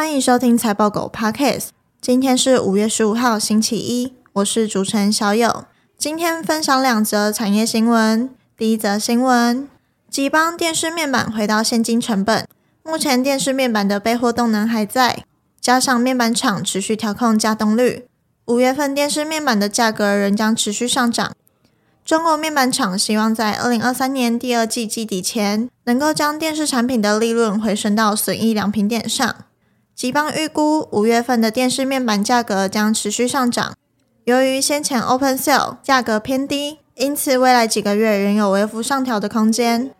欢迎收听财报狗 Podcast。今天是五月十五号，星期一，我是主持人小友。今天分享两则产业新闻。第一则新闻：集邦电视面板回到现金成本。目前电视面板的备货动能还在，加上面板厂持续调控加动率，五月份电视面板的价格仍将持续上涨。中国面板厂希望在二零二三年第二季季底前，能够将电视产品的利润回升到损益两平点上。集邦预估五月份的电视面板价格将持续上涨。由于先前 Open Sale 价格偏低，因此未来几个月仍有微幅上调的空间。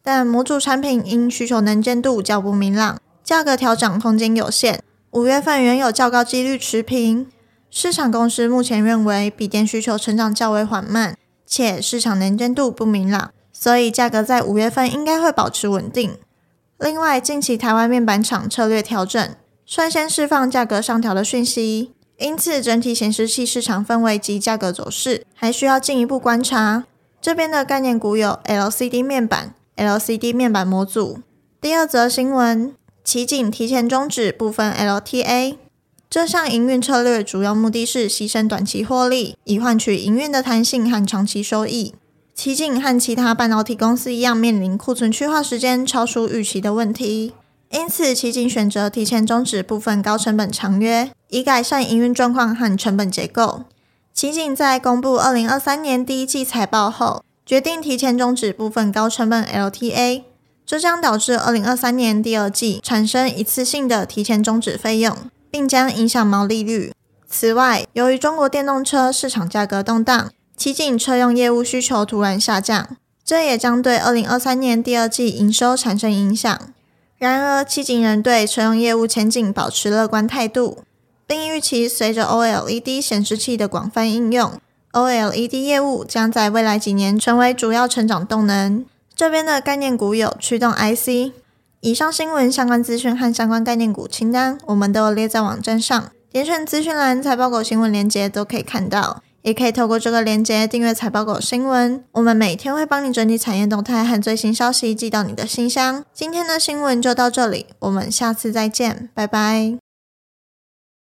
但模组产品因需求能见度较不明朗，价格调整空间有限。五月份仍有较高几率持平。市场公司目前认为，笔电需求成长较为缓慢。且市场能见度不明朗，所以价格在五月份应该会保持稳定。另外，近期台湾面板厂策略调整，率先释放价格上调的讯息，因此整体显示器市场氛围及价格走势还需要进一步观察。这边的概念股有 LCD 面板、LCD 面板模组。第二则新闻，奇景提前终止部分 LTA。这项营运策略主要目的是牺牲短期获利，以换取营运的弹性和长期收益。奇景和其他半导体公司一样，面临库存去化时间超出预期的问题，因此奇景选择提前终止部分高成本长约，以改善营运状况和成本结构。奇景在公布二零二三年第一季财报后，决定提前终止部分高成本 LTA，这将导致二零二三年第二季产生一次性的提前终止费用。并将影响毛利率。此外，由于中国电动车市场价格动荡，奇景车用业务需求突然下降，这也将对二零二三年第二季营收产生影响。然而，奇景仍对车用业务前景保持乐观态度，并预期随着 OLED 显示器的广泛应用，OLED 业务将在未来几年成为主要成长动能。这边的概念股有驱动 IC。以上新闻相关资讯和相关概念股清单，我们都有列在网站上，点选资讯栏财报狗新闻链接都可以看到，也可以透过这个链接订阅财报狗新闻。我们每天会帮你整理产业动态和最新消息，寄到你的信箱。今天的新闻就到这里，我们下次再见，拜拜。